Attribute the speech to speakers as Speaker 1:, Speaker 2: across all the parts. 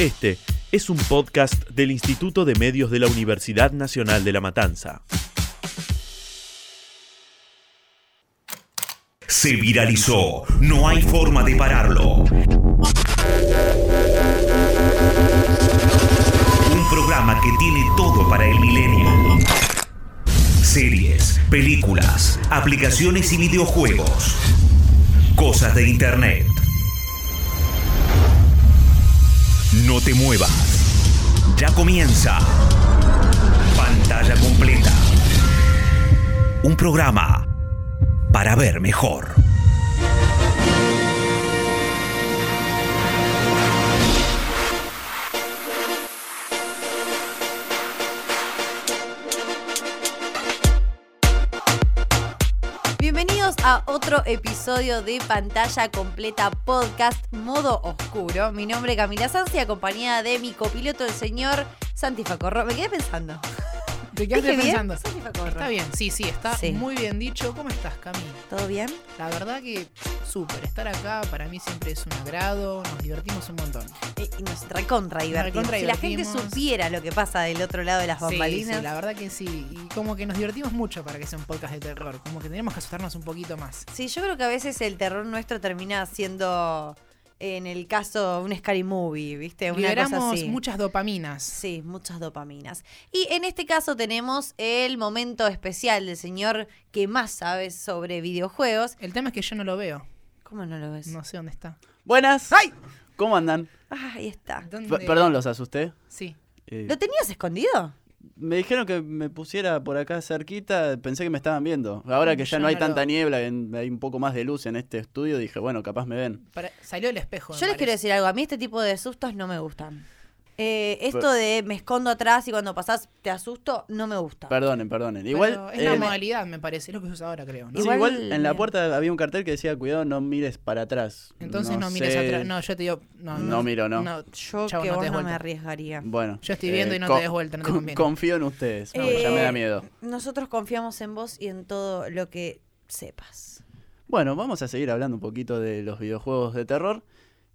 Speaker 1: Este es un podcast del Instituto de Medios de la Universidad Nacional de La Matanza.
Speaker 2: Se viralizó. No hay forma de pararlo. Un programa que tiene todo para el milenio. Series, películas, aplicaciones y videojuegos. Cosas de Internet. No te muevas. Ya comienza. Pantalla completa. Un programa para ver mejor.
Speaker 3: A otro episodio de Pantalla Completa Podcast Modo Oscuro. Mi nombre es Camila Sanz y acompañada de mi copiloto, el señor Santi Facorro. Me quedé pensando.
Speaker 4: ¿Te quedaste pensando? Está bien, sí, sí, está
Speaker 3: Sí.
Speaker 4: muy bien dicho. ¿Cómo estás, Cami?
Speaker 3: ¿Todo bien?
Speaker 4: La verdad que súper. Estar acá para mí siempre es un agrado. Nos divertimos un montón.
Speaker 3: Eh, y nos recontra divertimos.
Speaker 4: recontra
Speaker 3: Si la gente supiera lo que pasa del otro lado de las
Speaker 4: Sí,
Speaker 3: bambalinas.
Speaker 4: sí, la verdad que sí. Y como que nos divertimos mucho para que sea un podcast de terror. Como que tenemos que asustarnos un poquito más.
Speaker 3: Sí, yo creo que a veces el terror nuestro termina siendo, en el caso, un scary movie, ¿viste? Una cosa
Speaker 4: Liberamos
Speaker 3: así.
Speaker 4: muchas dopaminas.
Speaker 3: Sí, muchas dopaminas. Y en este caso tenemos el momento especial del señor que más sabe sobre videojuegos.
Speaker 4: El tema es que yo no lo veo.
Speaker 3: ¿Cómo no lo ves?
Speaker 4: No sé dónde está.
Speaker 5: Buenas.
Speaker 4: ¡Ay!
Speaker 5: ¿Cómo andan?
Speaker 3: Ah, ahí está.
Speaker 4: ¿Dónde?
Speaker 5: P- Perdón, los asusté.
Speaker 4: Sí.
Speaker 5: Eh,
Speaker 3: ¿Lo tenías escondido?
Speaker 5: Me dijeron que me pusiera por acá cerquita, pensé que me estaban viendo. Ahora que ya no hay tanta niebla, en- hay un poco más de luz en este estudio, dije, bueno, capaz me ven.
Speaker 4: Para- Salió el espejo.
Speaker 3: Yo les quiero decir algo. A mí este tipo de sustos no me gustan. Eh, esto de me escondo atrás y cuando pasás te asusto, no me gusta.
Speaker 5: Perdonen, perdonen.
Speaker 4: Pero
Speaker 5: Igual,
Speaker 4: es
Speaker 5: eh,
Speaker 4: la modalidad, me parece. Es lo que se usa ahora, creo. ¿no?
Speaker 5: sí,
Speaker 3: Igual-
Speaker 5: igual en la puerta había un cartel que decía, cuidado, no mires para atrás.
Speaker 4: Entonces no, mires
Speaker 5: sé.
Speaker 4: atrás. No, yo te digo. No,
Speaker 5: No miro, no.
Speaker 3: Yo
Speaker 4: Chau,
Speaker 3: que
Speaker 4: no
Speaker 3: vos no me arriesgaría.
Speaker 5: Bueno.
Speaker 4: Yo estoy viendo y no te des vuelta, no te conviene.
Speaker 5: Confío en ustedes,
Speaker 3: No,
Speaker 5: ya me
Speaker 3: Eh,
Speaker 5: da miedo.
Speaker 3: Nosotros confiamos en vos y en todo lo que sepas.
Speaker 5: Bueno, vamos a seguir hablando un poquito de los videojuegos de terror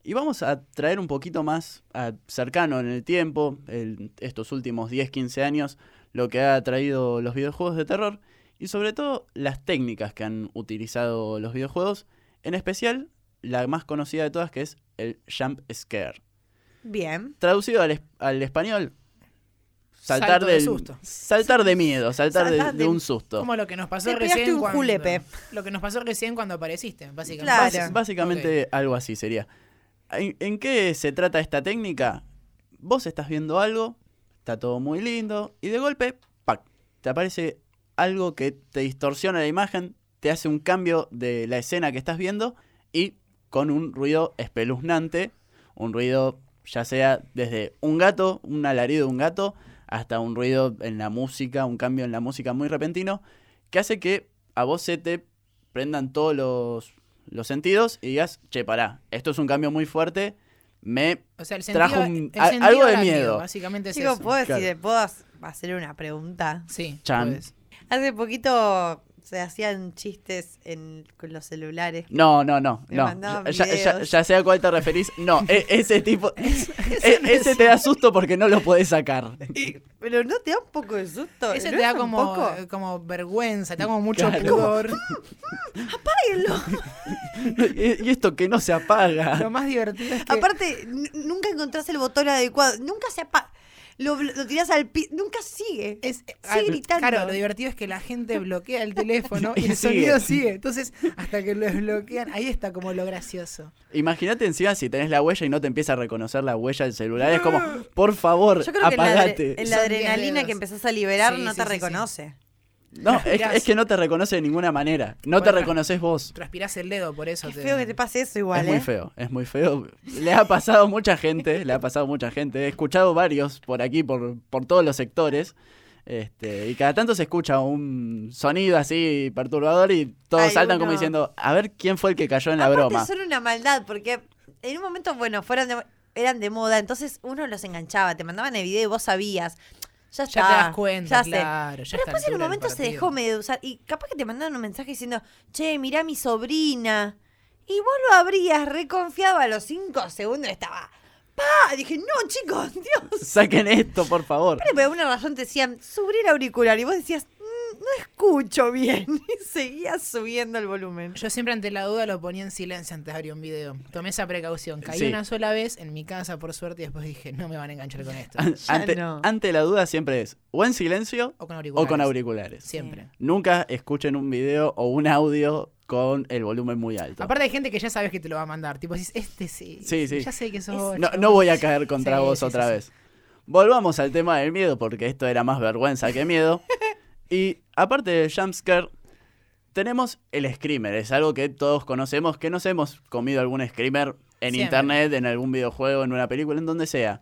Speaker 5: y vamos a traer un poquito más a- cercano en el tiempo, el- estos últimos 10, 15 años, lo que ha traído los videojuegos de terror y sobre todo las técnicas que han utilizado los videojuegos, en especial la más conocida de todas que es el jump scare.
Speaker 3: Bien.
Speaker 5: Traducido al, al español, saltar
Speaker 4: Salto de susto.
Speaker 5: Saltar de miedo, saltar de,
Speaker 3: Saltar
Speaker 5: de
Speaker 3: de-
Speaker 5: un susto.
Speaker 4: Como lo que nos pasó
Speaker 3: Te
Speaker 4: recién
Speaker 3: un
Speaker 4: cuando.
Speaker 3: julepe.
Speaker 4: Lo que nos pasó recién cuando apareciste, básicamente.
Speaker 3: Claro.
Speaker 5: Básicamente algo así sería. ¿En, qué se trata esta técnica? Vos estás viendo algo, está todo muy lindo, y de golpe, ¡pac! te aparece algo que te distorsiona la imagen, te hace un cambio de la escena que estás viendo, y con un ruido espeluznante, un ruido ya sea desde un gato, un alarido de un gato, hasta un ruido en la música, un cambio en la música muy repentino, que hace que a vos se te prendan todos los, los sentidos y digas, che, pará, esto es un cambio muy fuerte, me...
Speaker 4: O sea, el sentido,
Speaker 5: Trajo un-
Speaker 4: el
Speaker 5: a-
Speaker 4: sentido
Speaker 5: algo de
Speaker 4: da
Speaker 5: miedo.
Speaker 4: Básicamente es
Speaker 3: Chicos,
Speaker 4: eso.
Speaker 3: ¿puedo, decir,
Speaker 5: Claro.
Speaker 3: ¿puedo hacer una pregunta?
Speaker 4: Sí.
Speaker 3: Hace poquito se hacían chistes en, con los celulares.
Speaker 5: No, no, no, no. Ya, ya- sé a cuál te referís. No, e- ese tipo... e- ese te da susto porque no lo podés sacar.
Speaker 3: Pero no te da un poco de susto.
Speaker 4: Ese
Speaker 3: ¿No
Speaker 4: te da
Speaker 3: es
Speaker 4: como,
Speaker 3: poco?
Speaker 4: eh, como vergüenza, te da como mucho
Speaker 5: Claro.
Speaker 4: pudor.
Speaker 5: y, y esto que no se apaga.
Speaker 4: Lo más divertido es que.
Speaker 3: Aparte, nunca encontrás el botón adecuado. Nunca se apaga. Lo, lo tirás al piso. Nunca sigue.
Speaker 4: es,
Speaker 3: sigue
Speaker 4: ah,
Speaker 3: gritando.
Speaker 4: Claro, lo divertido es que la gente bloquea el teléfono y,
Speaker 5: Y
Speaker 4: el
Speaker 5: sigue.
Speaker 4: sonido sigue. Entonces, hasta que lo desbloquean, ahí está como lo gracioso.
Speaker 5: Imagínate encima si tenés la huella y no te empieza a reconocer la huella del celular. Es como, por favor,
Speaker 3: Yo creo que en la,
Speaker 5: apagate.
Speaker 3: adre- adrenalina que empezás a liberar
Speaker 4: Sí,
Speaker 3: no
Speaker 4: sí,
Speaker 3: te
Speaker 4: sí, sí.
Speaker 3: reconoce.
Speaker 5: No, es, es que no te reconoce de ninguna manera. No te reconoces vos.
Speaker 4: Transpirás el dedo por eso.
Speaker 3: Qué feo que te pase eso igual,
Speaker 5: es muy
Speaker 3: ¿eh?
Speaker 5: feo, es muy feo. Le ha pasado mucha gente, le ha pasado mucha gente. He escuchado varios por aquí, por, por todos los sectores. Este, y cada tanto se escucha un sonido así perturbador y todos saltan como diciendo, a ver quién fue el que cayó en la
Speaker 3: Aparte
Speaker 5: broma.
Speaker 3: son una maldad, porque en un momento, bueno, fueron de- eran de moda, entonces uno los enganchaba, te mandaban el video y vos sabías. Ya está.
Speaker 4: Ya te das cuenta,
Speaker 3: ya
Speaker 4: claro. ya
Speaker 3: Pero después en un momento se dejó medio de usar. Y capaz que te mandaron un mensaje diciendo, che, mirá mi sobrina. Y vos lo abrías reconfiado a los cinco segundos estaba ¡Ah! Dije, no, chicos, Dios.
Speaker 5: Saquen esto, por favor.
Speaker 3: Pero por alguna razón te decían, subir el auricular. Y vos decías, "Mm, no escucho bien. Y seguías subiendo el volumen.
Speaker 4: Yo siempre ante la duda lo ponía en silencio antes de abrir un video. Tomé esa precaución. Caí
Speaker 5: Sí.
Speaker 4: una sola vez en mi casa, por suerte, y después dije, no me van a enganchar con esto.
Speaker 3: Ya
Speaker 5: ante,
Speaker 3: no.
Speaker 5: ante la duda siempre es o en silencio
Speaker 4: O con
Speaker 5: o
Speaker 4: auriculares.
Speaker 5: con auriculares.
Speaker 4: Siempre.
Speaker 5: Nunca escuchen un video o un audio con el volumen muy alto.
Speaker 4: Aparte hay gente que ya sabes que te lo va a mandar. Tipo, decís, este sí.
Speaker 5: Sí, sí.
Speaker 4: Ya sé que sos
Speaker 3: Es-
Speaker 4: vos,
Speaker 5: no,
Speaker 4: chabón".
Speaker 5: no voy a caer contra
Speaker 4: Sí,
Speaker 5: vos
Speaker 4: sí,
Speaker 5: otra
Speaker 4: sí,
Speaker 5: vez. Volvamos al tema del miedo, porque esto era más vergüenza que miedo. y aparte del jumpscare, tenemos el screamer. Es algo que todos conocemos, que nos hemos comido algún screamer en
Speaker 4: Siempre.
Speaker 5: internet, en algún videojuego, en una película, en donde sea.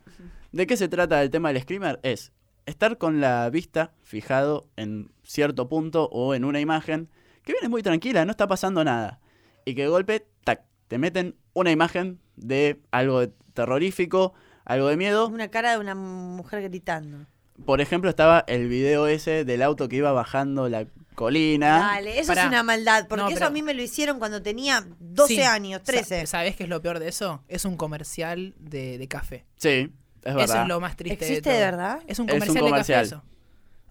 Speaker 5: ¿De qué se trata el tema del screamer? Es estar con la vista fijado en cierto punto o en una imagen que viene muy tranquila, no está pasando nada. Y que de golpe, tac, te meten una imagen de algo de terrorífico, algo de miedo.
Speaker 3: Una cara de una mujer gritando.
Speaker 5: Por ejemplo, estaba el video ese del auto que iba bajando la colina.
Speaker 3: Dale, eso
Speaker 4: Pará.
Speaker 3: es una maldad. Porque
Speaker 4: No,
Speaker 3: eso
Speaker 4: pero-
Speaker 3: a mí me lo hicieron cuando tenía 12
Speaker 4: Sí.
Speaker 3: años,
Speaker 4: Sa-
Speaker 3: 13.
Speaker 4: ¿Sabés qué es lo peor de eso? Es un comercial de, de café.
Speaker 5: Sí, es verdad.
Speaker 4: Eso es lo más triste
Speaker 3: ¿Existe
Speaker 4: de
Speaker 3: de
Speaker 4: todo.
Speaker 3: verdad?
Speaker 4: Es un
Speaker 5: Es un
Speaker 4: comercial,
Speaker 5: comercial.
Speaker 4: de café eso.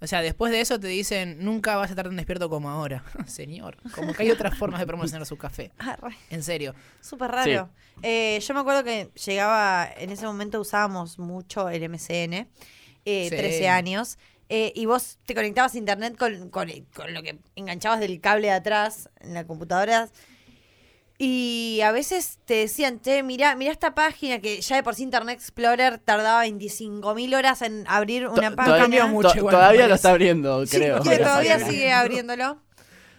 Speaker 4: O sea, después de eso te dicen, nunca vas a estar tan despierto como ahora. Señor, como que hay otras formas de promocionar su café.
Speaker 3: Ah, re-
Speaker 4: En serio.
Speaker 3: Súper raro. Eh, yo me acuerdo que llegaba, en ese momento usábamos mucho el MCN, eh,
Speaker 4: Sí.
Speaker 3: 13 años, eh, y vos te conectabas a internet con, con- con lo que enganchabas del cable de atrás en la computadora. Y a veces te decían, che, mirá, mirá esta página que ya de por sí Internet Explorer tardaba 25.000 horas en abrir una
Speaker 5: To-
Speaker 3: página.
Speaker 4: cambió mucho
Speaker 5: to-
Speaker 4: igual, me
Speaker 5: todavía lo está abriendo,
Speaker 3: Sí,
Speaker 5: creo.
Speaker 3: que todavía sigue abriéndolo.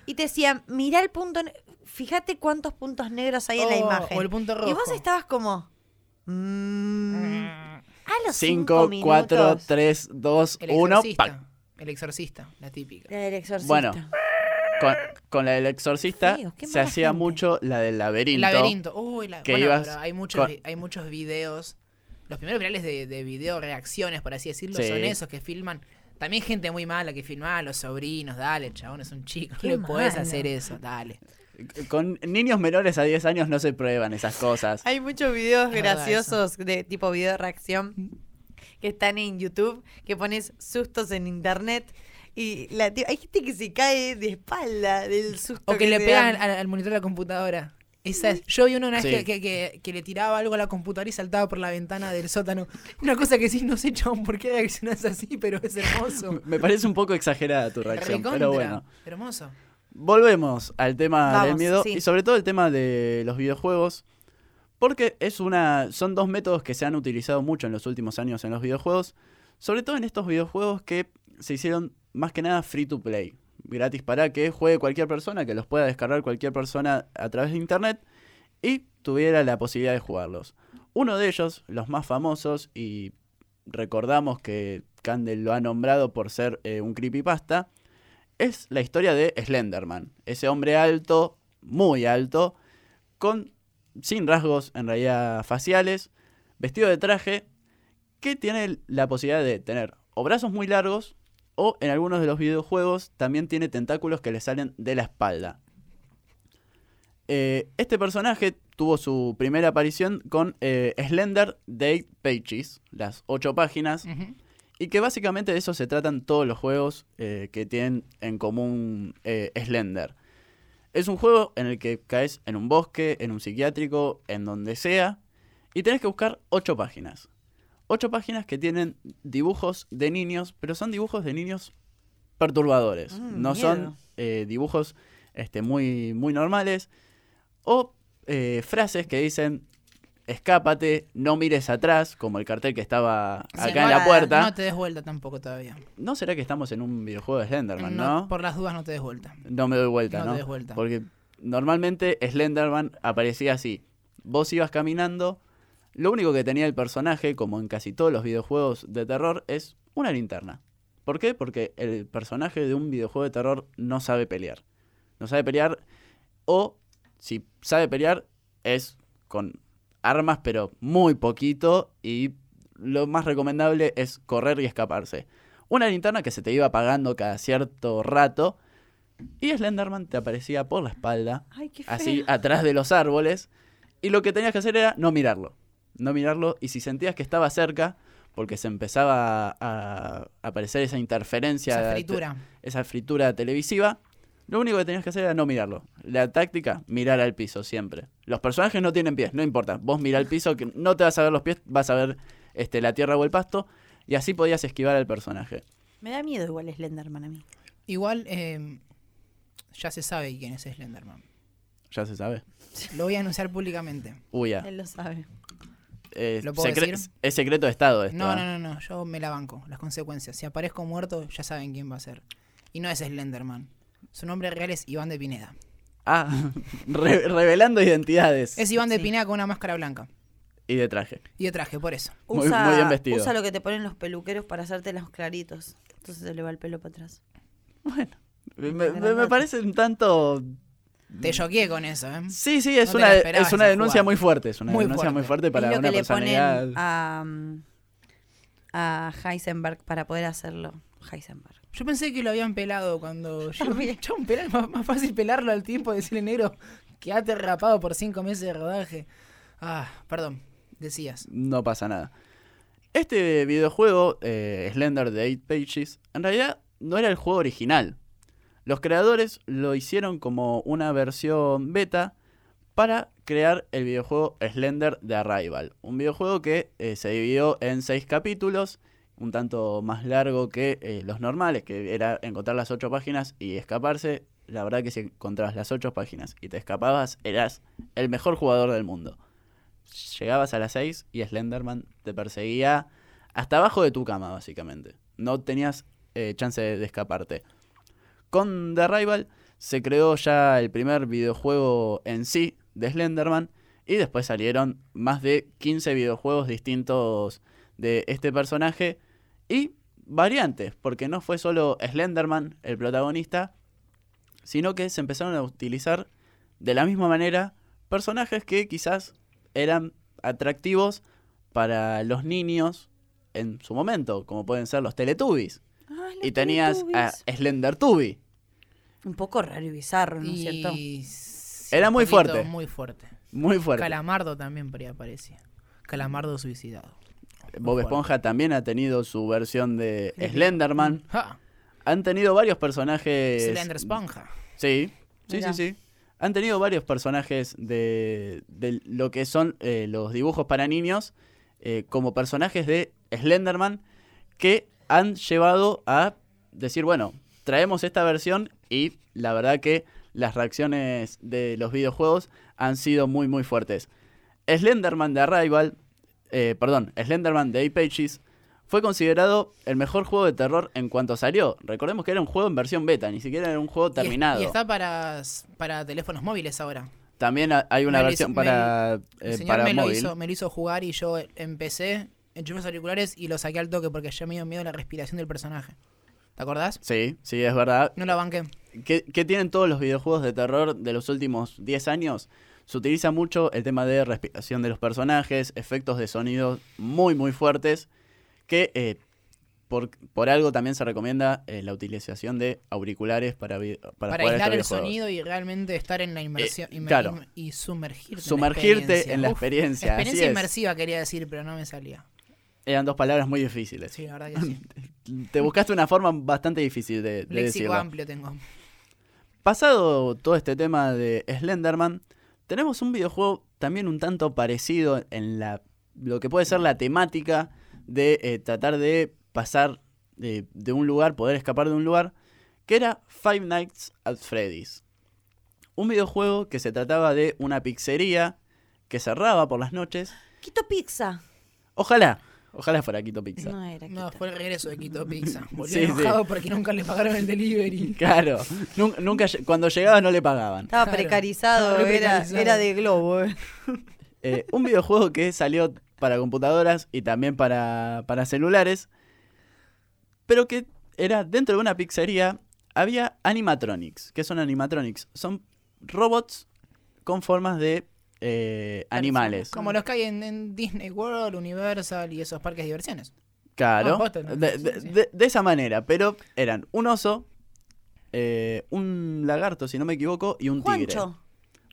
Speaker 3: Y te decían, mirá el punto, fíjate cuántos puntos negros hay en la
Speaker 4: Oh,
Speaker 3: imagen.
Speaker 4: o el punto
Speaker 3: Y vos
Speaker 4: rojo.
Speaker 3: estabas como, mm, a los
Speaker 5: 5,
Speaker 3: 5,
Speaker 5: 4, 3, 2,
Speaker 4: El
Speaker 5: 1.
Speaker 4: exorcista. El exorcista, la típica.
Speaker 3: El exorcista.
Speaker 5: Bueno, Con, con la del exorcista
Speaker 3: feo,
Speaker 5: se hacía
Speaker 3: gente.
Speaker 5: mucho la del laberinto.
Speaker 4: El laberinto. Uy, la-
Speaker 5: que
Speaker 4: bueno,
Speaker 5: ibas
Speaker 4: pero hay muchos,
Speaker 5: con-
Speaker 4: hay muchos videos. Los primeros virales de, de video reacciones, por así decirlo,
Speaker 5: Sí.
Speaker 4: son esos que filman. También gente muy mala que filma a los sobrinos. Dale, chabón, es un chico.
Speaker 3: Qué
Speaker 4: No le podés
Speaker 3: malo.
Speaker 4: hacer eso. Dale.
Speaker 5: Con niños menores a 10 años no se prueban esas cosas.
Speaker 3: Hay muchos videos
Speaker 4: Es
Speaker 3: graciosos de tipo video de reacción que están en YouTube, que pones sustos en internet y la hay gente que se cae de espalda del susto.
Speaker 4: O que le pegan al, al monitor de la computadora. Esa es- Yo vi uno una vez
Speaker 5: Sí.
Speaker 4: que, que- que- que le tiraba algo a la computadora y saltaba por la ventana del sótano. Una cosa que sí, no sé, chabón, por qué reaccionas así, pero es hermoso.
Speaker 5: Me parece un poco exagerada tu reacción,
Speaker 4: Recontra.
Speaker 5: pero bueno.
Speaker 4: Hermoso.
Speaker 5: Volvemos al tema del miedo
Speaker 3: sí.
Speaker 5: y sobre todo el tema de los videojuegos. Porque es una. son dos métodos que se han utilizado mucho en los últimos años en los videojuegos. Sobre todo en estos videojuegos que se hicieron más que nada free to play. Gratis para que juegue cualquier persona, que los pueda descargar cualquier persona a través de internet y tuviera la posibilidad de jugarlos. Uno de ellos, los más famosos, y recordamos que Candle lo ha nombrado por ser eh, un creepypasta, es la historia de Slenderman. Ese hombre alto, muy alto, con sin rasgos en realidad faciales, vestido de traje, que tiene la posibilidad de tener o brazos muy largos o en algunos de los videojuegos también tiene tentáculos que le salen de la espalda. Eh, este personaje tuvo su primera aparición con eh, Slender Date Pages, las ocho páginas. Y que básicamente de eso se tratan todos los juegos eh, que tienen en común eh, Slender. Es un juego en el que caes en un bosque, en un psiquiátrico, en donde sea, y tenés que buscar ocho páginas. Ocho páginas que tienen dibujos de niños, pero son dibujos de niños perturbadores.
Speaker 3: Mm,
Speaker 5: no
Speaker 3: miedo.
Speaker 5: son eh, dibujos este, muy, muy normales. O frases que dicen, escápate, no mires atrás, como el cartel que estaba acá en la puerta.
Speaker 4: No te des vuelta tampoco todavía.
Speaker 5: ¿No será que estamos en un videojuego de Slenderman, no?
Speaker 4: No, Por las dudas no te des vuelta.
Speaker 5: No me doy vuelta,
Speaker 4: No
Speaker 5: ¿no?
Speaker 4: te des vuelta.
Speaker 5: Porque normalmente Slenderman aparecía así. Vos ibas caminando, lo único que tenía el personaje, como en casi todos los videojuegos de terror, es una linterna. ¿Por qué? Porque el personaje de un videojuego de terror no sabe pelear. No sabe pelear o si sabe pelear es con armas pero muy poquito y lo más recomendable es correr y escaparse. Una linterna que se te iba apagando cada cierto rato y Slenderman te aparecía por la espalda,
Speaker 3: Ay, qué feo.
Speaker 5: así atrás de los árboles y lo que tenías que hacer era no mirarlo. no mirarlo, y si sentías que estaba cerca, porque se empezaba a, aparecer esa interferencia,
Speaker 4: Esa fritura.
Speaker 5: esa fritura televisiva, lo único que tenías que hacer era no mirarlo. La táctica, mirar al piso siempre. Los personajes no tienen pies, no importa. Vos mira al piso, que no te vas a ver los pies, vas a ver este, la tierra o el pasto, y así podías esquivar al personaje.
Speaker 3: Me da miedo igual Slenderman a mí.
Speaker 4: Igual, eh, ya se sabe quién es Slenderman.
Speaker 5: Ya se sabe.
Speaker 4: Lo voy a anunciar públicamente.
Speaker 5: Uy, ya.
Speaker 3: Él lo sabe.
Speaker 5: Eh,
Speaker 4: ¿Lo puedo
Speaker 5: secre-
Speaker 4: decir?
Speaker 5: Es secreto de Estado esto.
Speaker 4: No,
Speaker 5: ¿eh?
Speaker 4: no, no, no, yo me la banco, las consecuencias. Si aparezco muerto, ya saben quién va a ser. Y no es Slenderman. Su nombre real es Iván de Pineda.
Speaker 5: Ah, re- revelando identidades.
Speaker 4: Es Iván de
Speaker 3: Sí.
Speaker 4: Pineda con una máscara blanca.
Speaker 5: Y de traje.
Speaker 4: Y de traje, por eso.
Speaker 5: Muy-
Speaker 3: Usa,
Speaker 5: muy bien vestido.
Speaker 3: usa lo que te ponen los peluqueros para hacerte los claritos. Entonces se le va el pelo para atrás.
Speaker 5: Me, me- parece un tanto...
Speaker 4: Te choqué con eso, ¿eh?
Speaker 5: Sí, sí, es una,
Speaker 4: esperabas
Speaker 5: es una
Speaker 4: esa
Speaker 5: denuncia
Speaker 4: jugada.
Speaker 5: muy fuerte. Es una
Speaker 4: Muy
Speaker 5: denuncia muy
Speaker 4: fuerte.
Speaker 5: para
Speaker 3: es lo
Speaker 5: una
Speaker 3: que le
Speaker 5: personalidad.
Speaker 3: ponen a, mm, a Heisenberg para poder hacerlo. Heisenberg.
Speaker 4: Yo pensé que lo habían pelado cuando. Yo. Chabón, pelar- más, más fácil pelarlo al tiempo decirle negro que ha rapado por cinco meses de rodaje. Ah, perdón, decías.
Speaker 5: No pasa nada. Este videojuego, eh, Slender de 8 Pages, en realidad no era el juego original. Los creadores lo hicieron como una versión beta para crear el videojuego Slender de Arrival. Un videojuego que eh, se dividió en seis capítulos, un tanto más largo que eh, los normales, que era encontrar las ocho páginas y escaparse. La verdad que si encontrabas las ocho páginas y te escapabas, eras el mejor jugador del mundo. Llegabas a las 6 y Slenderman te perseguía hasta abajo de tu cama, básicamente. No tenías eh, chance de, de escaparte. Con The Rival se creó ya el primer videojuego en sí de Slenderman y después salieron más de 15 videojuegos distintos de este personaje y variantes, porque no fue solo Slenderman el protagonista, sino que se empezaron a utilizar de la misma manera personajes que quizás eran atractivos para los niños en su momento, como pueden ser los Teletubbies.
Speaker 3: Ah, los
Speaker 5: Y tenías a. Slender Tubby.
Speaker 3: Un poco raro y bizarro, ¿no es cierto?
Speaker 4: Sí,
Speaker 5: Era muy fuerte.
Speaker 4: Muy fuerte.
Speaker 5: Muy fuerte.
Speaker 4: Calamardo también por ahí aparecía. Calamardo suicidado.
Speaker 5: Bob. Esponja también ha tenido su versión de Slenderman. Han tenido varios personajes.
Speaker 4: Slender Esponja.
Speaker 5: Sí, sí,
Speaker 3: Mirá.
Speaker 5: sí, sí. Han tenido varios personajes de, de lo que son eh, los dibujos para niños eh, como personajes de Slenderman que han llevado a decir, bueno, traemos esta versión y la verdad que las reacciones de los videojuegos han sido muy, muy fuertes. Slenderman de Arrival, eh, perdón, Slenderman de 8 Pages fue considerado el mejor juego de terror en cuanto salió. Recordemos que era un juego en versión beta, ni siquiera era un juego terminado.
Speaker 4: Y, está para, para teléfonos móviles ahora.
Speaker 5: También ha- hay una
Speaker 4: Me lo
Speaker 5: versión
Speaker 4: hizo-
Speaker 5: para,
Speaker 4: El
Speaker 5: eh,
Speaker 4: señor
Speaker 5: para
Speaker 4: me, lo
Speaker 5: móvil.
Speaker 4: hizo, me lo hizo jugar y yo empecé, enchufé los auriculares y lo saqué al toque porque ya me dio miedo la respiración del personaje. ¿Te acordás?
Speaker 5: Sí, sí, es verdad.
Speaker 4: No la banqué.
Speaker 5: ¿Qué, qué tienen todos los videojuegos de terror de los últimos 10 años? Se utiliza mucho el tema de respiración de los personajes, efectos de sonido muy, muy fuertes, que eh, por, por algo también se recomienda eh, la utilización de auriculares para, para,
Speaker 4: Para, aislar el sonido y realmente estar en la inmersión.
Speaker 5: Eh,
Speaker 4: inmer-
Speaker 5: claro.
Speaker 4: im- Y sumergirte.
Speaker 5: Sumergirte en la experiencia. así
Speaker 4: experiencia
Speaker 5: es.
Speaker 4: inmersiva quería decir, pero no me salía.
Speaker 5: Eran dos palabras muy difíciles.
Speaker 4: Sí, la verdad que sí.
Speaker 5: Te buscaste una forma bastante difícil de, de
Speaker 4: Léxico
Speaker 5: decirlo.
Speaker 4: amplio tengo.
Speaker 5: Pasado todo este tema de Slenderman, tenemos un videojuego también un tanto parecido en la lo que puede ser la temática de eh, tratar de pasar de, de un lugar, poder escapar de un lugar, que era Five Nights at Freddy's. Un videojuego que se trataba de una pizzería que cerraba por las noches.
Speaker 3: Quito pizza.
Speaker 5: Ojalá, ojalá fuera Quito Pizza.
Speaker 3: No era
Speaker 4: No, fue el regreso de Quito Pizza. Volvió
Speaker 5: Sí, sí.
Speaker 4: enojado porque nunca le pagaron el delivery.
Speaker 5: Claro, nun- nunca, cuando llegaba no le pagaban.
Speaker 3: Estaba
Speaker 4: Claro.
Speaker 3: precarizado,
Speaker 4: Estaba re
Speaker 3: era,
Speaker 4: precarizado.
Speaker 3: era de globo. eh.
Speaker 5: Eh, un videojuego que salió para computadoras y también para, para celulares, pero que era dentro de una pizzería, había animatronics. ¿Qué son animatronics? Son robots con formas de eh, animales.
Speaker 4: Como los que hay en, en Disney World, Universal y esos parques de diversiones.
Speaker 5: Claro,
Speaker 4: Ah,
Speaker 5: de,
Speaker 4: Sí,
Speaker 5: de-
Speaker 4: sí.
Speaker 5: de- de esa manera, pero eran un oso, eh, un lagarto, si no me equivoco, y un tigre.
Speaker 3: Juancho.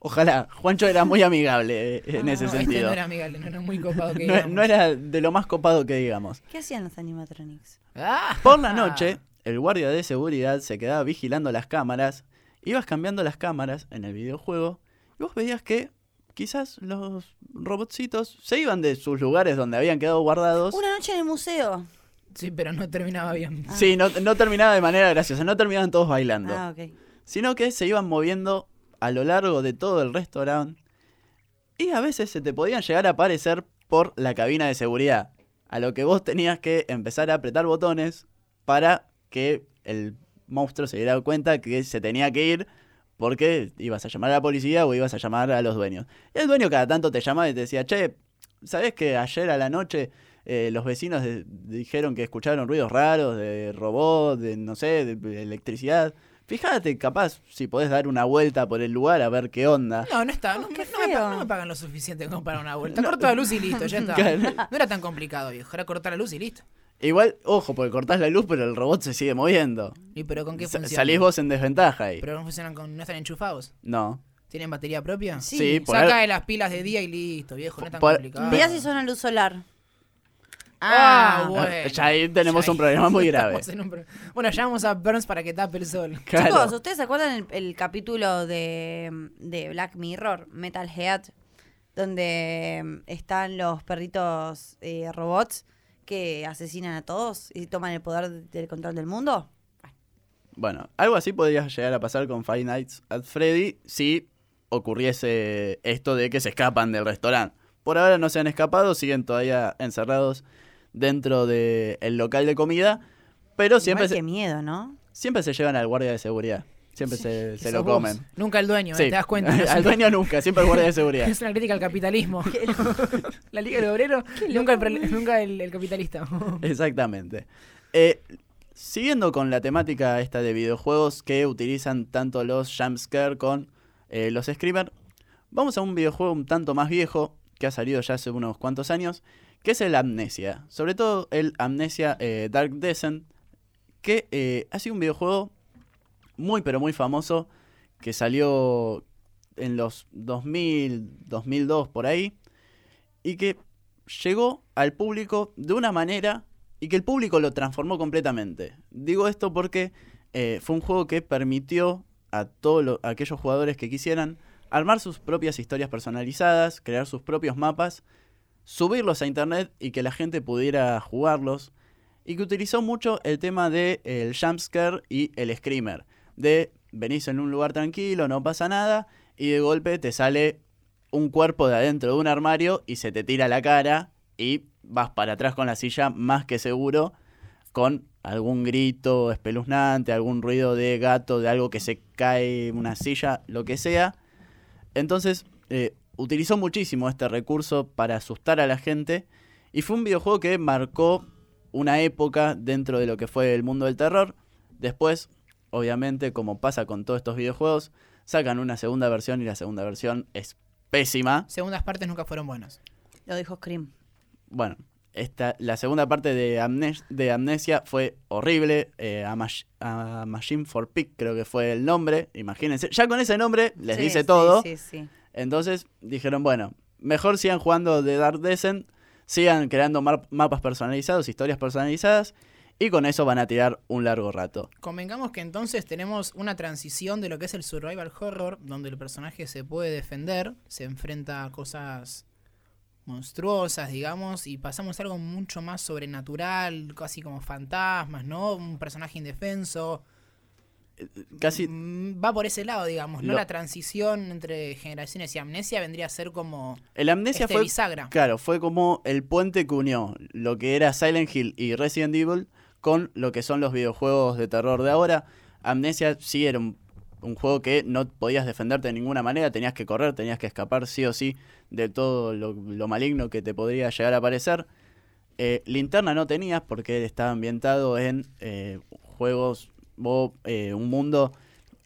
Speaker 5: Ojalá. Juancho era muy amigable en
Speaker 4: No,
Speaker 5: ese
Speaker 4: este
Speaker 5: sentido.
Speaker 4: no era amigable, no era muy copado que
Speaker 5: No-
Speaker 4: digamos.
Speaker 5: no era de lo más copado que digamos.
Speaker 3: ¿Qué hacían los animatronics?
Speaker 4: Ah.
Speaker 5: Por la noche, el guardia de seguridad se quedaba vigilando las cámaras, ibas cambiando las cámaras en el videojuego y vos veías que quizás los robotcitos se iban de sus lugares donde habían quedado guardados.
Speaker 3: Una noche en el museo.
Speaker 4: Sí, pero no terminaba bien.
Speaker 5: Sí, no, no terminaba de manera graciosa, no terminaban todos bailando,
Speaker 3: Ah, ok.
Speaker 5: sino que se iban moviendo a lo largo de todo el restaurante y a veces se te podían llegar a aparecer por la cabina de seguridad, a lo que vos tenías que empezar a apretar botones para que el monstruo se diera cuenta que se tenía que ir porque ibas a llamar a la policía o ibas a llamar a los dueños. Y el dueño cada tanto te llamaba y te decía, che, ¿sabés que ayer a la noche eh, los vecinos de- dijeron que escucharon ruidos raros de robots, de no sé, de, de electricidad? Fíjate, capaz, si podés dar una vuelta por el lugar a ver qué onda.
Speaker 4: No, no está. No, me, no pagan lo suficiente como para una vuelta. Corto la luz y listo, ya está.
Speaker 5: Claro.
Speaker 4: No era tan complicado, viejo. Era cortar la luz y listo.
Speaker 5: Igual, ojo, porque cortás la luz, pero el robot se sigue moviendo.
Speaker 4: ¿Y pero con qué
Speaker 5: Sa-
Speaker 4: funciona?
Speaker 5: salís vos en desventaja ahí.
Speaker 4: Pero no funcionan con. no están enchufados.
Speaker 5: No.
Speaker 4: ¿Tienen batería propia?
Speaker 3: Sí.
Speaker 5: Sí, por
Speaker 4: Saca de las pilas de día y listo, viejo. No es tan
Speaker 5: Por-
Speaker 4: complicado.
Speaker 3: Mirá si son a luz solar.
Speaker 4: Ah,
Speaker 5: Ah,
Speaker 4: bueno.
Speaker 5: ya ahí tenemos
Speaker 4: Ya
Speaker 5: un problema muy grave.
Speaker 4: estamos en un pro- Bueno, llamamos a Burns para que tape el sol.
Speaker 5: Claro.
Speaker 3: Chicos, ¿ustedes se acuerdan el, el capítulo de, de Black Mirror, Metalhead, donde mm, están los perritos eh, robots que asesinan a todos y toman el poder del control del mundo?
Speaker 5: Bueno, algo así podría llegar a pasar con Five Nights at Freddy si ocurriese esto de que se escapan del restaurante. Por ahora no se han escapado, siguen todavía encerrados dentro del local de comida, pero siempre
Speaker 3: Igual
Speaker 5: se,
Speaker 3: qué miedo, ¿no?
Speaker 5: siempre se llevan al guardia de seguridad. Siempre se, lo
Speaker 4: vos.
Speaker 5: comen.
Speaker 4: Nunca el dueño, ¿eh? ¿te das cuenta? No
Speaker 5: al dueño nunca, siempre el guardia de seguridad.
Speaker 4: Es una crítica al capitalismo. La Liga del Obrero, nunca, el, prole- nunca el, el capitalista.
Speaker 5: Exactamente. Eh, siguiendo con la temática esta de videojuegos que utilizan tanto los jumpscare con eh, los screamer, vamos a un videojuego un tanto más viejo que ha salido ya hace unos cuantos años, que es el Amnesia. Sobre todo el Amnesia eh, Dark Descent, que eh, ha sido un videojuego muy pero muy famoso que salió en los 2000, 2002 por ahí y que llegó al público de una manera y que el público lo transformó completamente. Digo esto porque eh, fue un juego que permitió a todos aquellos jugadores que quisieran armar sus propias historias personalizadas, crear sus propios mapas, subirlos a internet y que la gente pudiera jugarlos. Y que utilizó mucho el tema del el jumpscare y el screamer. De venís en un lugar tranquilo, no pasa nada, y de golpe te sale un cuerpo de adentro de un armario y se te tira la cara y vas para atrás con la silla más que seguro con algún grito espeluznante, algún ruido de gato, de algo que se cae una silla, lo que sea. Entonces, eh, utilizó muchísimo este recurso para asustar a la gente y fue un videojuego que marcó una época dentro de lo que fue el mundo del terror. Después, obviamente, como pasa con todos estos videojuegos, sacan una segunda versión y la segunda versión es pésima.
Speaker 4: Segundas partes nunca fueron buenas.
Speaker 3: Lo dijo Scream.
Speaker 5: Bueno, esta, la segunda parte de, Amnes- de Amnesia fue horrible. eh, a, Mach- a Machine for Pick creo que fue el nombre. Imagínense, ya con ese nombre les
Speaker 3: Sí,
Speaker 5: dice
Speaker 3: sí,
Speaker 5: todo.
Speaker 3: Sí, sí.
Speaker 5: Entonces dijeron, bueno, mejor sigan jugando de Dark Descent, sigan creando mapas personalizados, historias personalizadas, y con eso van a tirar un largo rato.
Speaker 4: Convengamos que entonces tenemos una transición de lo que es el survival horror, donde el personaje se puede defender, se enfrenta a cosas monstruosas, digamos, y pasamos a algo mucho más sobrenatural, casi como fantasmas, ¿no? Un personaje indefenso.
Speaker 5: Casi
Speaker 4: Mm, Va por ese lado, digamos, ¿no?
Speaker 5: Lo-
Speaker 4: La transición entre generaciones y amnesia vendría a ser como
Speaker 5: el Amnesia
Speaker 4: este
Speaker 5: fue
Speaker 4: bisagra.
Speaker 5: Claro, fue como el puente que unió lo que era Silent Hill y Resident Evil con lo que son los videojuegos de terror de ahora. Amnesia sí era un, un juego que no podías defenderte de ninguna manera, tenías que correr, tenías que escapar sí o sí de todo lo, lo maligno que te podría llegar a aparecer. Eh, linterna no tenías porque estaba ambientado en eh, juegos o eh, un mundo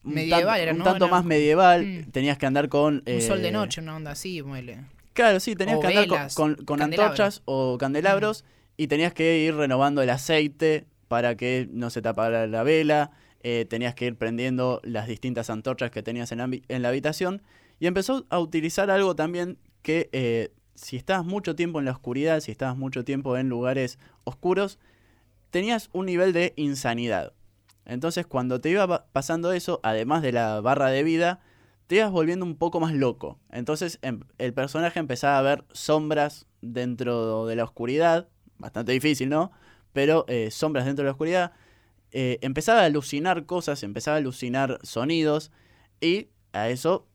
Speaker 5: un
Speaker 4: Medieval
Speaker 5: tanto,
Speaker 4: era,
Speaker 5: un
Speaker 4: ¿no?
Speaker 5: tanto
Speaker 4: Era-
Speaker 5: más medieval.
Speaker 4: Mm.
Speaker 5: Tenías que andar con...
Speaker 4: Un sol de
Speaker 5: eh,
Speaker 4: noche, una onda así, muele.
Speaker 5: Claro, sí, tenías
Speaker 4: O
Speaker 5: que andar con- con, con antorchas o candelabros y tenías que ir renovando el aceite para que no se tapara la vela. eh, tenías que ir prendiendo las distintas antorchas que tenías en, la, en la habitación. Y empezó a utilizar algo también que eh, si estabas mucho tiempo en la oscuridad, si estabas mucho tiempo en lugares oscuros, tenías un nivel de insanidad. Entonces cuando te iba pa- pasando eso, además de la barra de vida, te ibas volviendo un poco más loco. Entonces em- el personaje empezaba a ver sombras dentro de la oscuridad, bastante difícil, ¿no? Pero eh, sombras dentro de la oscuridad. Eh, empezaba a alucinar cosas, empezaba a alucinar sonidos y a eso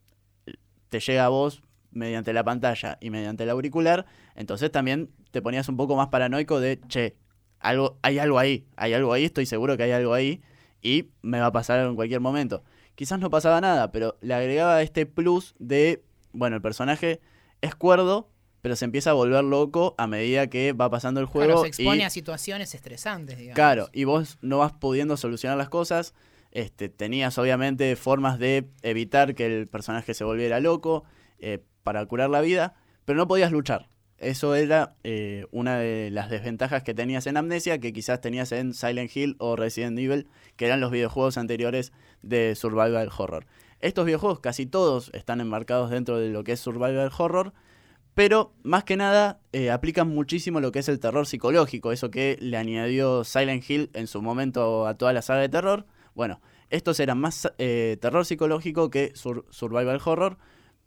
Speaker 5: te llega a vos mediante la pantalla y mediante el auricular, entonces también te ponías un poco más paranoico de, che, algo, hay algo ahí, hay algo ahí, estoy seguro que hay algo ahí y me va a pasar en cualquier momento. Quizás no pasaba nada, pero le agregaba este plus de, bueno, el personaje es cuerdo, pero se empieza a volver loco a medida que va pasando el juego.
Speaker 4: Claro, se expone
Speaker 5: y-
Speaker 4: a situaciones estresantes, digamos.
Speaker 5: Claro, y vos no vas pudiendo solucionar las cosas. Este, tenías obviamente formas de evitar que el personaje se volviera loco eh, para curar la vida, pero no podías luchar. Eso era eh, una de las desventajas que tenías en Amnesia, que quizás tenías en Silent Hill o Resident Evil, que eran los videojuegos anteriores de Survival Horror. Estos videojuegos casi todos están enmarcados dentro de lo que es Survival Horror, pero más que nada eh, aplican muchísimo lo que es el terror psicológico, eso que le añadió Silent Hill en su momento a toda la saga de terror. Bueno, estos eran más eh, terror psicológico que sur- survival horror,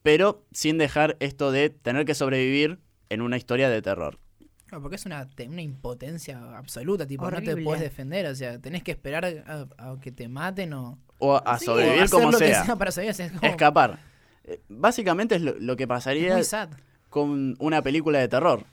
Speaker 5: pero sin dejar esto de tener que sobrevivir en una historia de terror.
Speaker 4: Claro, porque es una, una impotencia absoluta, tipo, no te puedes defender, o sea, tenés que esperar a, a que te maten o,
Speaker 5: O a
Speaker 3: Sí,
Speaker 4: o
Speaker 5: sobrevivir
Speaker 4: hacer
Speaker 5: como
Speaker 4: lo que
Speaker 5: sea.
Speaker 4: sea para sobrevivir, es como-
Speaker 5: Escapar. Eh, Básicamente es lo, lo que
Speaker 4: es
Speaker 5: pasaría
Speaker 4: muy sad.
Speaker 5: Con una película de terror.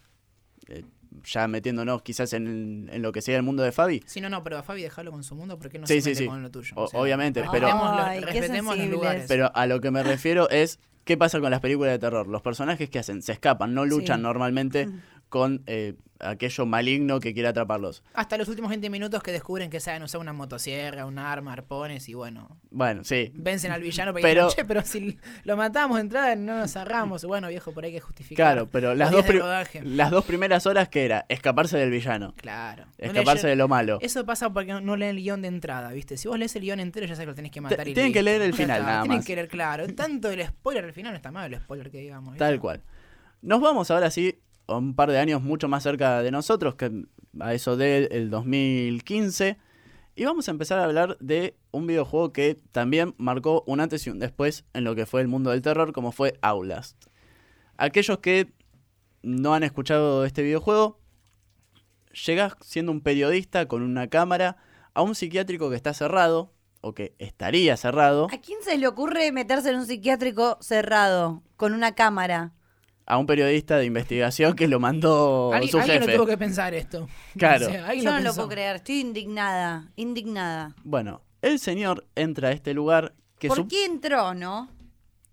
Speaker 5: Eh, ya metiéndonos quizás en, en lo que sea el mundo de Fabi.
Speaker 4: Sí, no, no, pero a Fabi dejarlo con su mundo porque no
Speaker 5: Sí,
Speaker 4: se
Speaker 5: sí,
Speaker 4: mete
Speaker 5: sí.
Speaker 4: con lo tuyo.
Speaker 5: O- obviamente, pero-
Speaker 4: respetemos, los-
Speaker 3: Ay, qué
Speaker 4: respetemos los
Speaker 3: sensibles.
Speaker 4: lugares.
Speaker 5: Pero a lo que me refiero es, ¿qué pasa con las películas de terror? Los personajes que hacen, se escapan, no luchan
Speaker 3: Sí.
Speaker 5: normalmente
Speaker 3: Mm.
Speaker 5: Con eh, aquello maligno que quiere atraparlos.
Speaker 4: Hasta los últimos 20 minutos que descubren que saben usar una motosierra, un arma, arpones y bueno,
Speaker 5: Bueno, sí.
Speaker 4: vencen al villano
Speaker 5: Pero-
Speaker 4: dicen, "Che, pero si lo matamos de entrada no nos agarramos. Bueno, viejo, por ahí hay que justificar.
Speaker 5: Claro, pero las dos, las dos primeras horas que era escaparse del villano,
Speaker 4: Claro.
Speaker 5: Escaparse de lo malo.
Speaker 4: Eso pasa porque no- no leen el guion de entrada, ¿viste? Si vos lees el guion entero ya sabes que lo tenés que matar y
Speaker 5: tienen que leer el final,
Speaker 4: está,
Speaker 5: nada
Speaker 4: Tienen
Speaker 5: más.
Speaker 4: que leer, claro. Tanto el spoiler al final no está mal el spoiler que digamos. ¿viste?
Speaker 5: Tal cual. Nos vamos ahora sí un par de años mucho más cerca de nosotros, que a eso del 2015. Y vamos a empezar a hablar de un videojuego que también marcó un antes y un después en lo que fue el mundo del terror, como fue Outlast. Aquellos que no han escuchado este videojuego, llegas siendo un periodista con una cámara a un psiquiátrico que está cerrado, o que estaría cerrado,
Speaker 3: ¿A quién se le ocurre meterse en un psiquiátrico cerrado con una cámara?
Speaker 5: A un periodista de investigación que lo mandó
Speaker 4: Alguien,
Speaker 5: su
Speaker 4: alguien
Speaker 5: jefe.
Speaker 4: lo tuvo que pensar esto.
Speaker 5: Claro.
Speaker 4: O sea, alguien
Speaker 3: Yo no lo puedo creer, estoy indignada, indignada.
Speaker 5: Bueno, el señor entra a este lugar que
Speaker 3: ¿Por
Speaker 5: su-
Speaker 3: qué entró, no?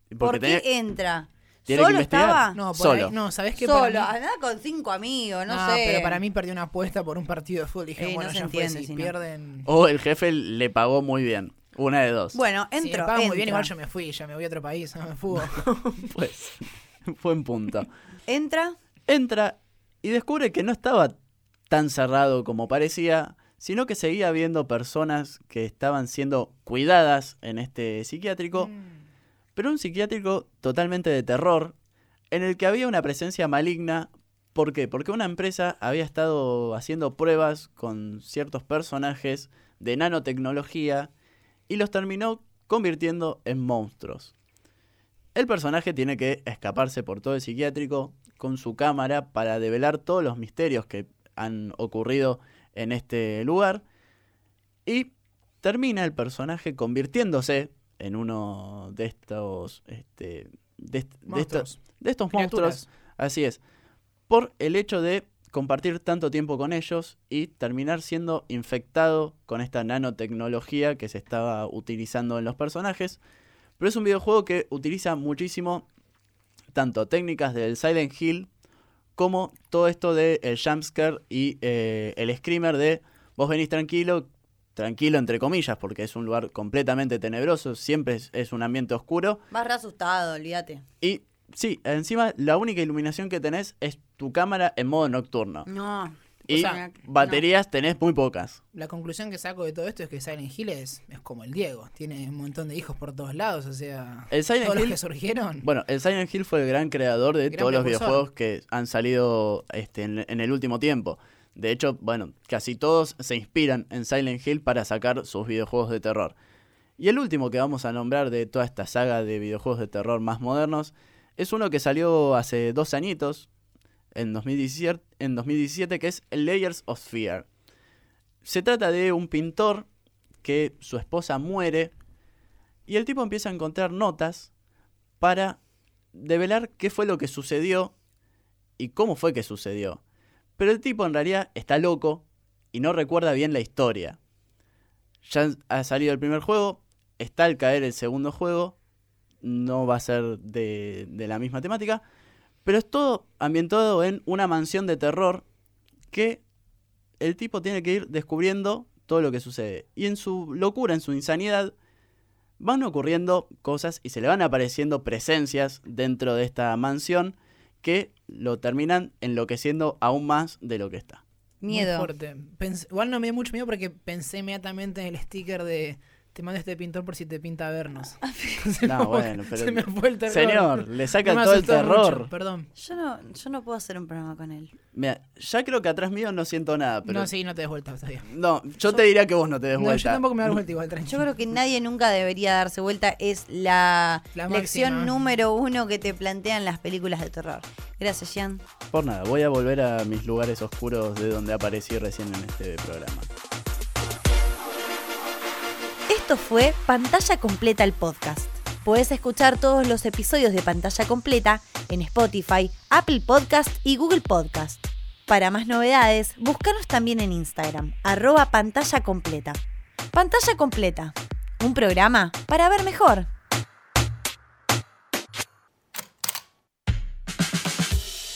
Speaker 5: porque
Speaker 3: ¿Por
Speaker 5: tenía-
Speaker 3: qué entra?
Speaker 5: tiene
Speaker 3: ¿Solo estaba?
Speaker 4: No, por
Speaker 5: Solo.
Speaker 4: ahí- no, ¿sabés qué?
Speaker 3: Solo,
Speaker 4: mí-
Speaker 3: andaba con cinco amigos, no,
Speaker 4: No,
Speaker 3: sé.
Speaker 4: pero para mí perdió una apuesta por un partido de fútbol. Dije,
Speaker 3: Eh, no
Speaker 4: bueno,
Speaker 3: se
Speaker 4: ya
Speaker 3: entiende,
Speaker 4: si
Speaker 3: si no.
Speaker 4: pierden...
Speaker 5: O el jefe le pagó muy bien. Una de dos.
Speaker 3: Bueno,
Speaker 4: Si me pagan muy bien, igual yo me fui, ya me voy a otro país, no me fugo.
Speaker 5: Pues, fue en punto.
Speaker 3: Entra,
Speaker 5: Entra y descubre que no estaba tan cerrado como parecía, sino que seguía habiendo personas que estaban siendo cuidadas en este psiquiátrico, pero un psiquiátrico totalmente de terror, en el que había una presencia maligna. ¿Por qué? Porque una empresa había estado haciendo pruebas con ciertos personajes de nanotecnología y los terminó convirtiendo en monstruos. El personaje tiene que escaparse por todo el psiquiátrico con su cámara para develar todos los misterios que han ocurrido en este lugar. Y termina el personaje convirtiéndose en uno de estos. Este, de, est- de estos, de monstruos. Así es. Por el hecho de compartir tanto tiempo con ellos y terminar siendo infectado con esta nanotecnología que se estaba utilizando en los personajes. Pero es un videojuego que utiliza muchísimo tanto técnicas del Silent Hill como todo esto del el jumpscare y eh, el screamer de vos venís tranquilo, tranquilo entre comillas, porque es un lugar completamente tenebroso, siempre es, es un ambiente oscuro.
Speaker 3: vas re asustado, olvídate.
Speaker 5: Y sí, encima la única iluminación que tenés es tu cámara en modo nocturno.
Speaker 3: No,
Speaker 5: Y
Speaker 4: sea,
Speaker 5: baterías tenés muy pocas.
Speaker 4: La conclusión que saco de todo esto es que Silent Hill es, es como el Diego. Tiene un montón de hijos por todos lados. O sea,
Speaker 5: El Silent
Speaker 4: todos los que surgieron.
Speaker 5: Bueno, el Silent Hill fue el gran creador de
Speaker 4: Gran
Speaker 5: todos los videojuegos que han salido este, en, en el último tiempo. De hecho, bueno, casi todos se inspiran en Silent Hill para sacar sus videojuegos de terror. Y el último que vamos a nombrar de toda esta saga de videojuegos de terror más modernos es uno que salió hace dos añitos, en 2017, en 2017 que es Layers of Fear. Se trata de un pintor que su esposa muere y el tipo empieza a encontrar notas para develar qué fue lo que sucedió y cómo fue que sucedió. Pero el tipo en realidad está loco y no recuerda bien la historia. Ya ha salido el primer juego, está al caer el segundo juego, no va a ser de la misma temática, pero es todo ambientado en una mansión de terror que el tipo tiene que ir descubriendo todo lo que sucede. Y en su locura, en su insanidad, van ocurriendo cosas y se le van apareciendo presencias dentro de esta mansión que lo terminan enloqueciendo aún más de lo que está.
Speaker 4: Muy
Speaker 3: Miedo.
Speaker 4: fuerte. Pens- igual no me dio mucho miedo porque pensé inmediatamente en el sticker de te mando este pintor por si te pinta vernos. Se
Speaker 5: No,
Speaker 4: me
Speaker 5: bueno, pero-
Speaker 4: se me fue el terror.
Speaker 5: Señor, le saca
Speaker 4: No
Speaker 5: todo el terror.
Speaker 4: mucho, perdón.
Speaker 3: Yo no, yo no puedo hacer un programa con él.
Speaker 5: Mira, ya creo que atrás mío no siento nada, pero...
Speaker 4: No, sí, no te des vuelta, está bien.
Speaker 5: No, yo te diría que vos no te des
Speaker 4: No, yo
Speaker 5: vuelta.
Speaker 4: tampoco me voy a dar vuelta igual, tranquilo.
Speaker 3: Yo creo que nadie nunca debería darse vuelta. Es la,
Speaker 4: La
Speaker 3: lección
Speaker 4: máxima.
Speaker 3: número uno que te plantean las películas de terror. Gracias, Jean.
Speaker 5: Por nada, voy a volver a mis lugares oscuros de donde aparecí recién en este programa.
Speaker 3: Esto fue Pantalla Completa el podcast. Puedes escuchar todos los episodios de Pantalla Completa en Spotify, Apple Podcast y Google Podcast. Para más novedades, búscanos también en Instagram, arroba pantalla completa. Pantalla Completa, un programa para ver mejor.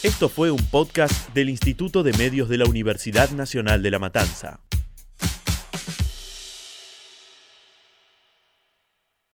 Speaker 1: Esto fue un podcast del Instituto de Medios de la Universidad Nacional de La Matanza.